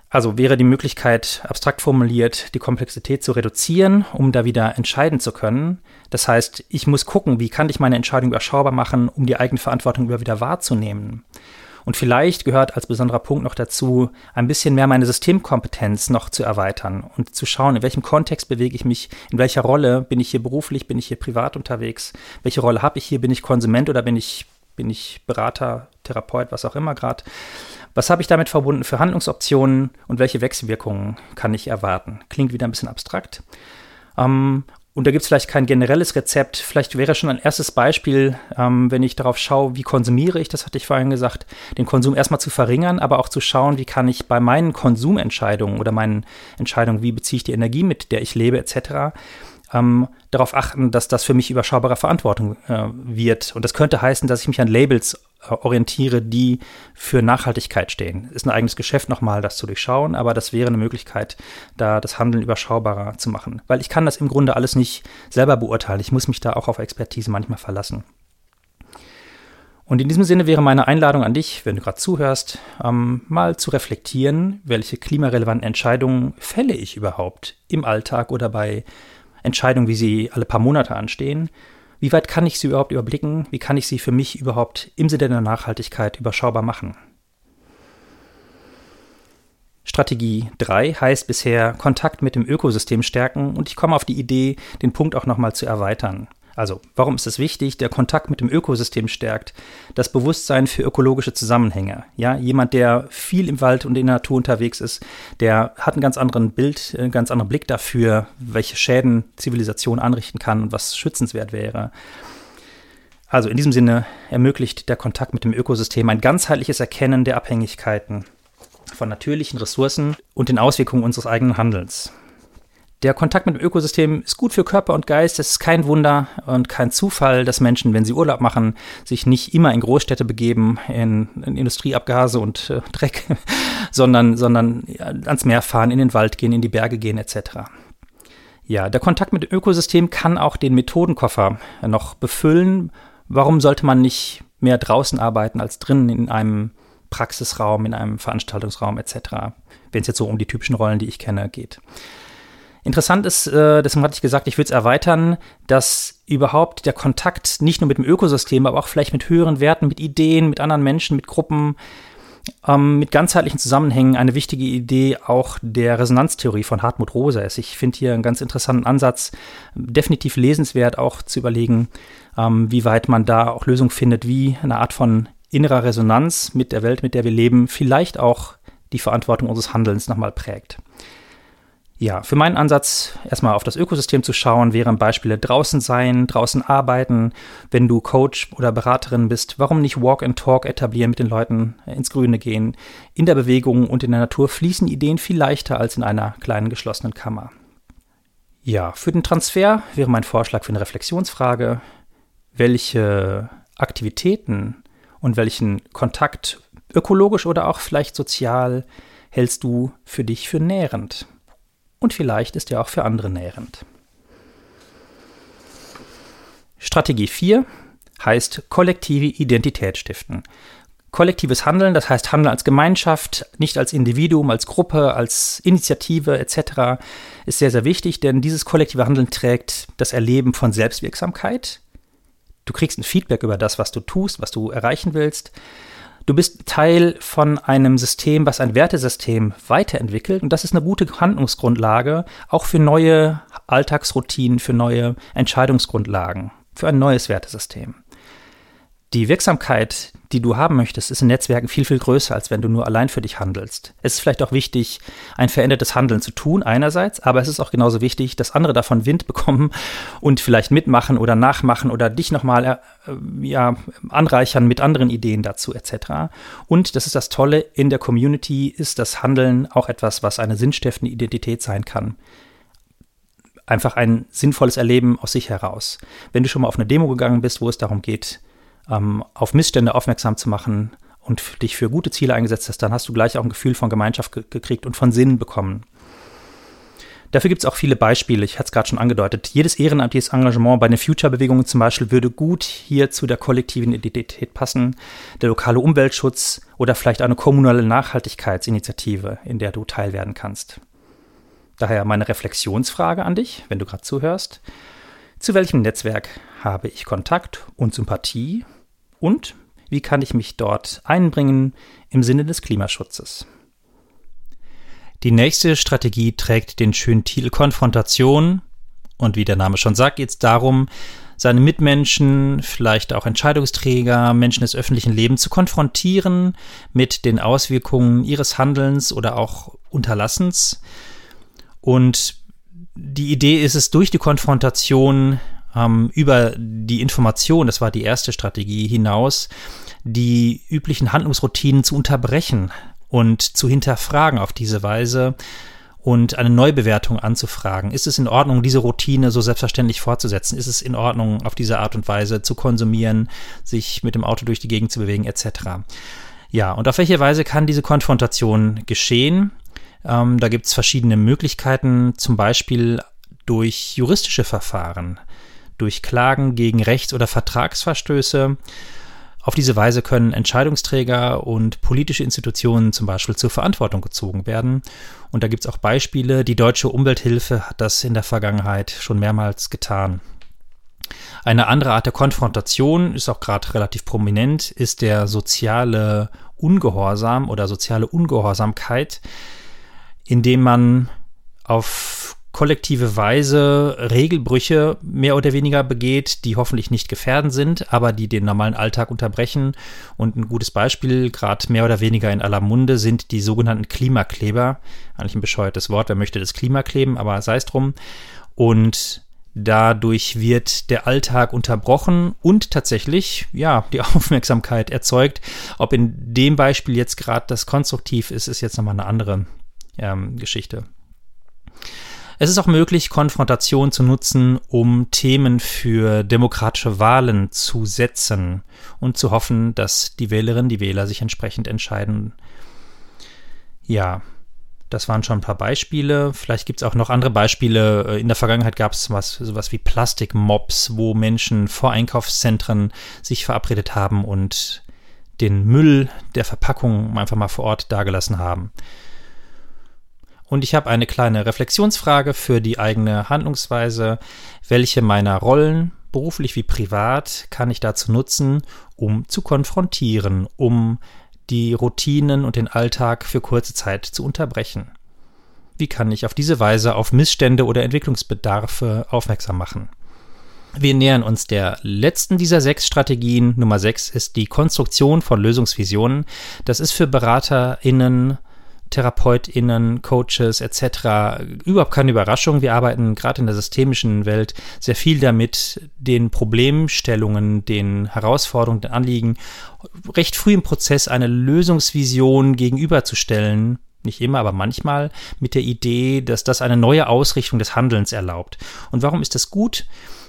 Also wäre die Möglichkeit, abstrakt formuliert, die Komplexität zu reduzieren, um da wieder entscheiden zu können. Das heißt, ich muss gucken, wie kann ich meine Entscheidung überschaubar machen, um die eigene Verantwortung wieder wahrzunehmen. Und vielleicht gehört als besonderer Punkt noch dazu, ein bisschen mehr meine Systemkompetenz noch zu erweitern und zu schauen, in welchem Kontext bewege ich mich, in welcher Rolle bin ich hier beruflich, bin ich hier privat unterwegs, welche Rolle habe ich hier, bin ich Konsument oder bin ich, bin ich Berater, Therapeut, was auch immer gerade. Was habe ich damit verbunden für Handlungsoptionen und welche Wechselwirkungen kann ich erwarten? Klingt wieder ein bisschen abstrakt. Ähm, und da gibt es vielleicht kein generelles Rezept. Vielleicht wäre schon ein erstes Beispiel, ähm, wenn ich darauf schaue, wie konsumiere ich, das hatte ich vorhin gesagt, den Konsum erstmal zu verringern, aber auch zu schauen, wie kann ich bei meinen Konsumentscheidungen oder meinen Entscheidungen, wie beziehe ich die Energie, mit der ich lebe, etc., ähm, darauf achten, dass das für mich überschaubare Verantwortung äh, wird. Und das könnte heißen, dass ich mich an Labels orientiere, die für Nachhaltigkeit stehen. Ist ein eigenes Geschäft nochmal, das zu durchschauen, aber das wäre eine Möglichkeit, da das Handeln überschaubarer zu machen. Weil ich kann das im Grunde alles nicht selber beurteilen. Ich muss mich da auch auf Expertise manchmal verlassen. Und in diesem Sinne wäre meine Einladung an dich, wenn du gerade zuhörst, ähm, mal zu reflektieren, welche klimarelevanten Entscheidungen fälle ich überhaupt im Alltag oder bei Entscheidungen, wie sie alle paar Monate anstehen. Wie weit kann ich sie überhaupt überblicken? Wie kann ich sie für mich überhaupt im Sinne der Nachhaltigkeit überschaubar machen? Strategie 3 heißt bisher Kontakt mit dem Ökosystem stärken und ich komme auf die Idee, den Punkt auch nochmal zu erweitern. Also, warum ist es wichtig? Der Kontakt mit dem Ökosystem stärkt das Bewusstsein für ökologische Zusammenhänge. Ja, jemand, der viel im Wald und in der Natur unterwegs ist, der hat einen ganz anderen Bild, einen ganz anderen Blick dafür, welche Schäden Zivilisation anrichten kann und was schützenswert wäre. Also in diesem Sinne ermöglicht der Kontakt mit dem Ökosystem ein ganzheitliches Erkennen der Abhängigkeiten von natürlichen Ressourcen und den Auswirkungen unseres eigenen Handelns. Der Kontakt mit dem Ökosystem ist gut für Körper und Geist. Es ist kein Wunder und kein Zufall, dass Menschen, wenn sie Urlaub machen, sich nicht immer in Großstädte begeben, in, in Industrieabgase und äh, [laughs] Dreck, sondern, sondern ans Meer fahren, in den Wald gehen, in die Berge gehen etc. Ja, der Kontakt mit dem Ökosystem kann auch den Methodenkoffer noch befüllen. Warum sollte man nicht mehr draußen arbeiten als drinnen in einem Praxisraum, in einem Veranstaltungsraum etc., wenn es jetzt so um die typischen Rollen, die ich kenne, geht? Interessant ist, äh, deswegen hatte ich gesagt, ich würde es erweitern, dass überhaupt der Kontakt nicht nur mit dem Ökosystem, aber auch vielleicht mit höheren Werten, mit Ideen, mit anderen Menschen, mit Gruppen, ähm, mit ganzheitlichen Zusammenhängen eine wichtige Idee auch der Resonanztheorie von Hartmut Rosa ist. Ich finde hier einen ganz interessanten Ansatz, definitiv lesenswert auch zu überlegen, ähm, wie weit man da auch Lösungen findet, wie eine Art von innerer Resonanz mit der Welt, mit der wir leben, vielleicht auch die Verantwortung unseres Handelns nochmal prägt. Ja, für meinen Ansatz, erstmal auf das Ökosystem zu schauen, wären Beispiele draußen sein, draußen arbeiten. Wenn du Coach oder Beraterin bist, warum nicht Walk and Talk etablieren, mit den Leuten ins Grüne gehen? In der Bewegung und in der Natur fließen Ideen viel leichter als in einer kleinen geschlossenen Kammer. Ja, für den Transfer wäre mein Vorschlag für eine Reflexionsfrage, welche Aktivitäten und welchen Kontakt, ökologisch oder auch vielleicht sozial, hältst du für dich für nährend? Und vielleicht ist er auch für andere nährend. Strategie 4 heißt kollektive Identität stiften. Kollektives Handeln, das heißt Handeln als Gemeinschaft, nicht als Individuum, als Gruppe, als Initiative etc., ist sehr, sehr wichtig, denn dieses kollektive Handeln trägt das Erleben von Selbstwirksamkeit. Du kriegst ein Feedback über das, was du tust, was du erreichen willst. Du bist Teil von einem System, was ein Wertesystem weiterentwickelt. Und das ist eine gute Handlungsgrundlage, auch für neue Alltagsroutinen, für neue Entscheidungsgrundlagen, für ein neues Wertesystem die Wirksamkeit, die du haben möchtest, ist in Netzwerken viel, viel größer, als wenn du nur allein für dich handelst. Es ist vielleicht auch wichtig, ein verändertes Handeln zu tun, einerseits, aber es ist auch genauso wichtig, dass andere davon Wind bekommen und vielleicht mitmachen oder nachmachen oder dich nochmal äh, ja, anreichern mit anderen Ideen dazu, etc. Und das ist das Tolle, in der Community ist das Handeln auch etwas, was eine sinnstiftende Identität sein kann einfach ein sinnvolles Erleben aus sich heraus. Wenn du schon mal auf eine Demo gegangen bist, wo es darum geht, ähm, auf Missstände aufmerksam zu machen und dich für gute Ziele eingesetzt hast, dann hast du gleich auch ein Gefühl von Gemeinschaft ge gekriegt und von Sinn bekommen. Dafür gibt es auch viele Beispiele. Ich hatte es gerade schon angedeutet. Jedes ehrenamtliches Engagement bei den Future-Bewegungen zum Beispiel würde gut hier zu der kollektiven Identität passen. Der lokale Umweltschutz oder vielleicht eine kommunale Nachhaltigkeitsinitiative, in der du teilwerden kannst. Daher meine Reflexionsfrage an dich, wenn du gerade zuhörst. Zu welchem Netzwerk habe ich Kontakt und Sympathie? Und wie kann ich mich dort einbringen im Sinne des Klimaschutzes? Die nächste Strategie trägt den schönen Titel Konfrontation. Und wie der Name schon sagt, geht es darum, seine Mitmenschen, vielleicht auch Entscheidungsträger, Menschen des öffentlichen Lebens zu konfrontieren mit den Auswirkungen ihres Handelns oder auch Unterlassens. Und die Idee ist es, durch die Konfrontation ähm, über die Information, das war die erste Strategie, hinaus, die üblichen Handlungsroutinen zu unterbrechen und zu hinterfragen auf diese Weise und eine Neubewertung anzufragen. Ist es in Ordnung, diese Routine so selbstverständlich fortzusetzen? Ist es in Ordnung, auf diese Art und Weise zu konsumieren, sich mit dem Auto durch die Gegend zu bewegen, etc.? Ja, und auf welche Weise kann diese Konfrontation geschehen? Ähm, da gibt es verschiedene Möglichkeiten, zum Beispiel durch juristische Verfahren, durch Klagen gegen Rechts- oder Vertragsverstöße. Auf diese Weise können Entscheidungsträger und politische Institutionen zum Beispiel zur Verantwortung gezogen werden. Und da gibt es auch Beispiele. Die Deutsche Umwelthilfe hat das in der Vergangenheit schon mehrmals getan. Eine andere Art der Konfrontation ist auch gerade relativ prominent, ist der soziale Ungehorsam oder soziale Ungehorsamkeit indem man auf kollektive Weise Regelbrüche mehr oder weniger begeht, die hoffentlich nicht gefährdend sind, aber die den normalen Alltag unterbrechen. Und ein gutes Beispiel, gerade mehr oder weniger in aller Munde, sind die sogenannten Klimakleber. Eigentlich ein bescheuertes Wort, wer möchte das Klima kleben, aber sei es drum. Und Dadurch wird der Alltag unterbrochen und tatsächlich, ja, die [laughs] Aufmerksamkeit erzeugt. Ob in dem Beispiel jetzt gerade das konstruktiv ist, ist jetzt nochmal eine andere ähm, Geschichte. Es ist auch möglich, Konfrontation zu nutzen, um Themen für demokratische Wahlen zu setzen und zu hoffen, dass die Wählerinnen, die Wähler sich entsprechend entscheiden. Ja, das waren schon ein paar Beispiele. Vielleicht gibt es auch noch andere Beispiele. In der Vergangenheit gab es was, sowas wie Plastikmobs, wo Menschen vor Einkaufszentren sich verabredet haben und den Müll der Verpackung einfach mal vor Ort dagelassen haben. Und ich habe eine kleine Reflexionsfrage für die eigene Handlungsweise. Welche meiner Rollen, beruflich wie privat, kann ich dazu nutzen, um zu konfrontieren, um die Routinen und den Alltag für kurze Zeit zu unterbrechen? Wie kann ich auf diese Weise auf Missstände oder Entwicklungsbedarfe aufmerksam machen? Wir nähern uns der letzten dieser sechs Strategien. Nummer sechs ist die Konstruktion von Lösungsvisionen. Das ist für BeraterInnen, TherapeutInnen, Coaches etc. überhaupt keine Überraschung. Wir arbeiten gerade in der systemischen Welt sehr viel damit, den Problemstellungen, den Herausforderungen, den Anliegen recht früh im Prozess eine Lösungsvision gegenüberzustellen, nicht immer, aber manchmal mit der Idee, dass das eine neue Ausrichtung des Handelns erlaubt. Und warum ist das gut?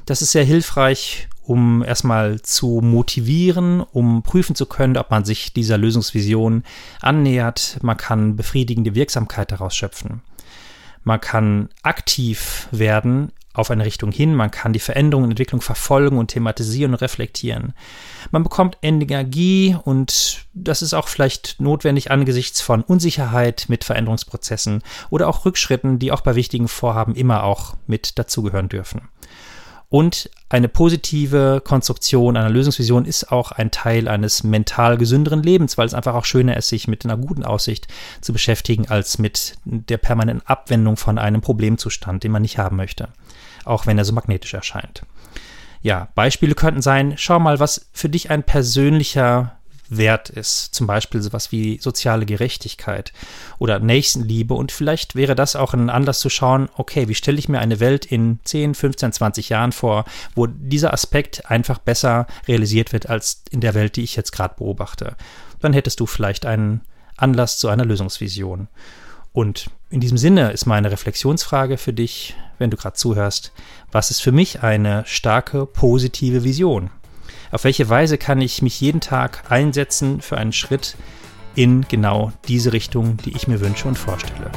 Das ist sehr hilfreich, um erstmal zu motivieren, um prüfen zu können, ob man sich dieser Lösungsvision annähert. Man kann befriedigende Wirksamkeit daraus schöpfen. Man kann aktiv werden auf eine Richtung hin, man kann die Veränderung und Entwicklung verfolgen und thematisieren und reflektieren. Man bekommt Energie und das ist auch vielleicht notwendig angesichts von Unsicherheit mit Veränderungsprozessen oder auch Rückschritten, die auch bei wichtigen Vorhaben immer auch mit dazugehören dürfen. Und eine positive Konstruktion einer Lösungsvision ist auch ein Teil eines mental gesünderen Lebens, weil es einfach auch schöner ist, sich mit einer guten Aussicht zu beschäftigen, als mit der permanenten Abwendung von einem Problemzustand, den man nicht haben möchte, auch wenn er so magnetisch erscheint. Ja, Beispiele könnten sein, schau mal, was für dich ein persönlicher wert ist. Zum Beispiel sowas wie soziale Gerechtigkeit oder Nächstenliebe. Und vielleicht wäre das auch ein Anlass zu schauen, okay, wie stelle ich mir eine Welt in 10, 15, 20 Jahren vor, wo dieser Aspekt einfach besser realisiert wird als in der Welt, die ich jetzt gerade beobachte. Dann hättest du vielleicht einen Anlass zu einer Lösungsvision. Und in diesem Sinne ist meine Reflexionsfrage für dich, wenn du gerade zuhörst, was ist für mich eine starke, positive Vision? Auf welche Weise kann ich mich jeden Tag einsetzen für einen Schritt in genau diese Richtung, die ich mir wünsche und vorstelle?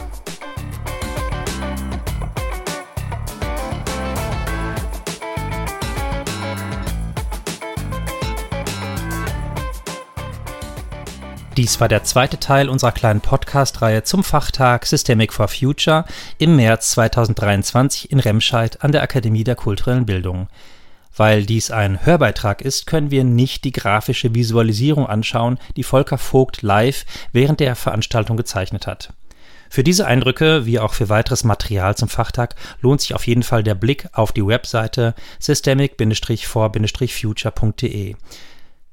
Dies war der zweite Teil unserer kleinen Podcast-Reihe zum Fachtag Systemic for Future im März 2023 in Remscheid an der Akademie der kulturellen Bildung. Weil dies ein Hörbeitrag ist, können wir nicht die grafische Visualisierung anschauen, die Volker Vogt live während der Veranstaltung gezeichnet hat. Für diese Eindrücke, wie auch für weiteres Material zum Fachtag, lohnt sich auf jeden Fall der Blick auf die Webseite systemic-for-future.de.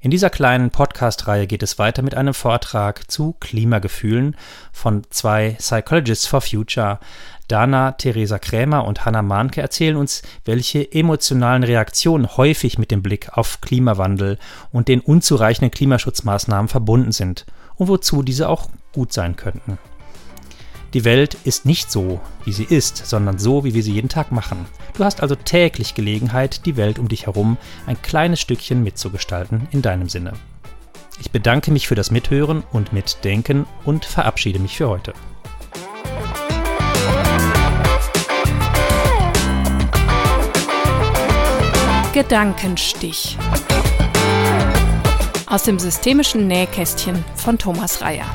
In dieser kleinen Podcast-Reihe geht es weiter mit einem Vortrag zu Klimagefühlen von zwei Psychologists for Future, Dana Theresa Krämer und Hannah Mahnke erzählen uns, welche emotionalen Reaktionen häufig mit dem Blick auf Klimawandel und den unzureichenden Klimaschutzmaßnahmen verbunden sind und wozu diese auch gut sein könnten. Die Welt ist nicht so, wie sie ist, sondern so, wie wir sie jeden Tag machen. Du hast also täglich Gelegenheit, die Welt um dich herum ein kleines Stückchen mitzugestalten in deinem Sinne. Ich bedanke mich für das Mithören und Mitdenken und verabschiede mich für heute. Gedankenstich. Aus dem systemischen Nähkästchen von Thomas Reyer.